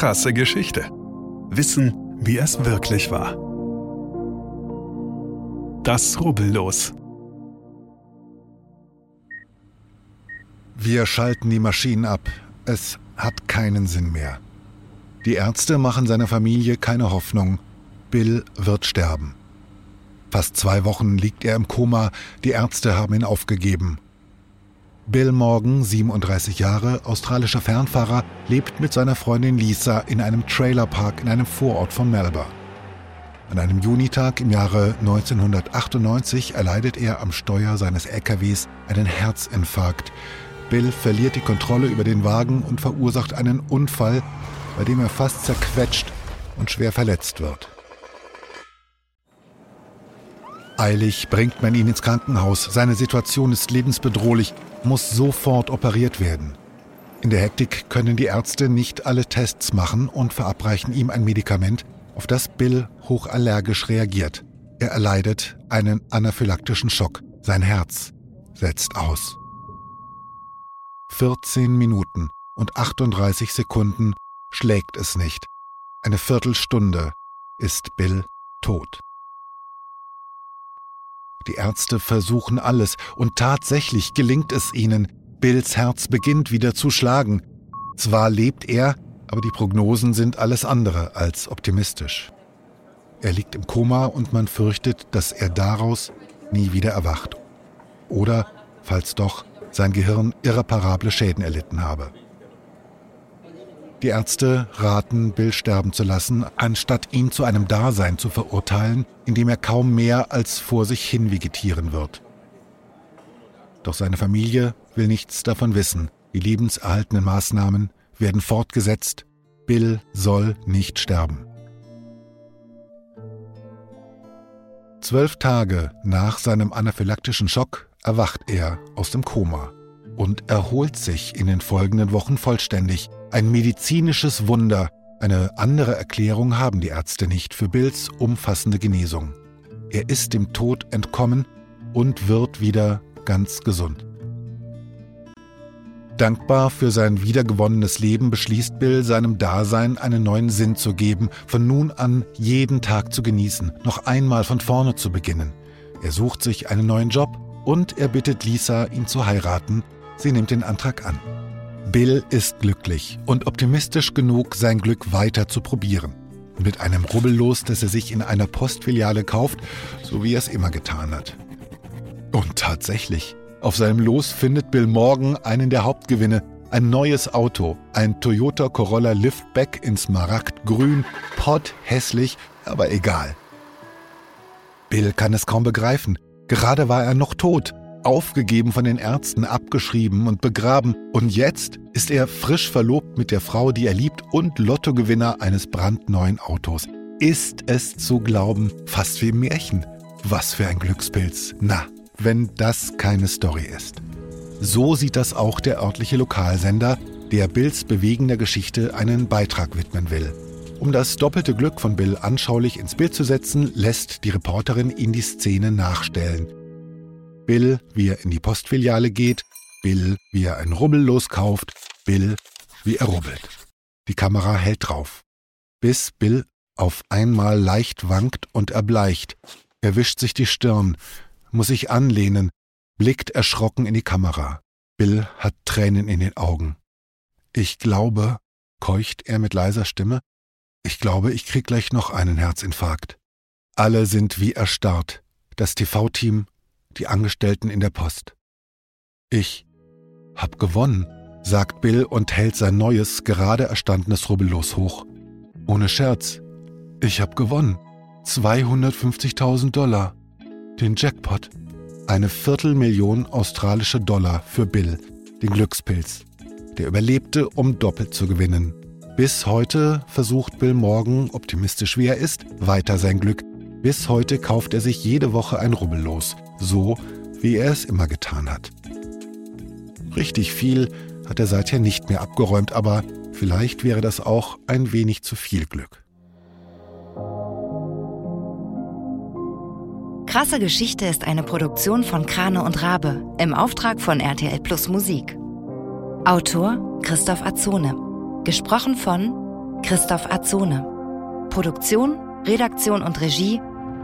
Krasse Geschichte. Wissen, wie es wirklich war. Das Rubbellos. Wir schalten die Maschinen ab. Es hat keinen Sinn mehr. Die Ärzte machen seiner Familie keine Hoffnung. Bill wird sterben. Fast zwei Wochen liegt er im Koma, die Ärzte haben ihn aufgegeben. Bill Morgan, 37 Jahre, australischer Fernfahrer, lebt mit seiner Freundin Lisa in einem Trailerpark in einem Vorort von Melbourne. An einem Junitag im Jahre 1998 erleidet er am Steuer seines LKWs einen Herzinfarkt. Bill verliert die Kontrolle über den Wagen und verursacht einen Unfall, bei dem er fast zerquetscht und schwer verletzt wird. Eilig bringt man ihn ins Krankenhaus. Seine Situation ist lebensbedrohlich, muss sofort operiert werden. In der Hektik können die Ärzte nicht alle Tests machen und verabreichen ihm ein Medikament, auf das Bill hochallergisch reagiert. Er erleidet einen anaphylaktischen Schock. Sein Herz setzt aus. 14 Minuten und 38 Sekunden schlägt es nicht. Eine Viertelstunde ist Bill tot. Die Ärzte versuchen alles und tatsächlich gelingt es ihnen. Bills Herz beginnt wieder zu schlagen. Zwar lebt er, aber die Prognosen sind alles andere als optimistisch. Er liegt im Koma und man fürchtet, dass er daraus nie wieder erwacht. Oder, falls doch, sein Gehirn irreparable Schäden erlitten habe. Die Ärzte raten, Bill sterben zu lassen, anstatt ihn zu einem Dasein zu verurteilen, in dem er kaum mehr als vor sich hin vegetieren wird. Doch seine Familie will nichts davon wissen. Die lebenserhaltenden Maßnahmen werden fortgesetzt. Bill soll nicht sterben. Zwölf Tage nach seinem anaphylaktischen Schock erwacht er aus dem Koma und erholt sich in den folgenden Wochen vollständig. Ein medizinisches Wunder. Eine andere Erklärung haben die Ärzte nicht für Bills umfassende Genesung. Er ist dem Tod entkommen und wird wieder ganz gesund. Dankbar für sein wiedergewonnenes Leben beschließt Bill, seinem Dasein einen neuen Sinn zu geben, von nun an jeden Tag zu genießen, noch einmal von vorne zu beginnen. Er sucht sich einen neuen Job und er bittet Lisa, ihn zu heiraten. Sie nimmt den Antrag an. Bill ist glücklich und optimistisch genug, sein Glück weiter zu probieren. Mit einem Rubbellos, das er sich in einer Postfiliale kauft, so wie er es immer getan hat. Und tatsächlich, auf seinem Los findet Bill morgen einen der Hauptgewinne, ein neues Auto, ein Toyota Corolla Liftback in Smaragdgrün, hässlich, aber egal. Bill kann es kaum begreifen. Gerade war er noch tot, aufgegeben von den Ärzten, abgeschrieben und begraben. Und jetzt ist er frisch verlobt mit der Frau, die er liebt und Lottogewinner eines brandneuen Autos. Ist es zu glauben, fast wie im Märchen. Was für ein Glückspilz. Na, wenn das keine Story ist. So sieht das auch der örtliche Lokalsender, der Bills bewegender Geschichte einen Beitrag widmen will. Um das doppelte Glück von Bill anschaulich ins Bild zu setzen, lässt die Reporterin ihn die Szene nachstellen. Bill, wie er in die Postfiliale geht, Bill, wie er ein Rubbel loskauft, Bill, wie er rubbelt. Die Kamera hält drauf. Bis Bill auf einmal leicht wankt und erbleicht. Er wischt sich die Stirn, muss sich anlehnen, blickt erschrocken in die Kamera. Bill hat Tränen in den Augen. Ich glaube, keucht er mit leiser Stimme, ich glaube, ich krieg gleich noch einen Herzinfarkt. Alle sind wie erstarrt. Das TV-Team, die Angestellten in der Post. Ich hab gewonnen, sagt Bill und hält sein neues, gerade erstandenes Rubbellos hoch. Ohne Scherz. Ich hab gewonnen. 250.000 Dollar. Den Jackpot. Eine Viertelmillion australische Dollar für Bill, den Glückspilz. Der überlebte, um doppelt zu gewinnen. Bis heute versucht Bill Morgan, optimistisch wie er ist, weiter sein Glück. Bis heute kauft er sich jede Woche ein Rubbellos, so wie er es immer getan hat. Richtig viel hat er seither nicht mehr abgeräumt, aber vielleicht wäre das auch ein wenig zu viel Glück. Krasse Geschichte ist eine Produktion von Krane und Rabe im Auftrag von RTL Plus Musik. Autor Christoph Azone. Gesprochen von Christoph Azone. Produktion, Redaktion und Regie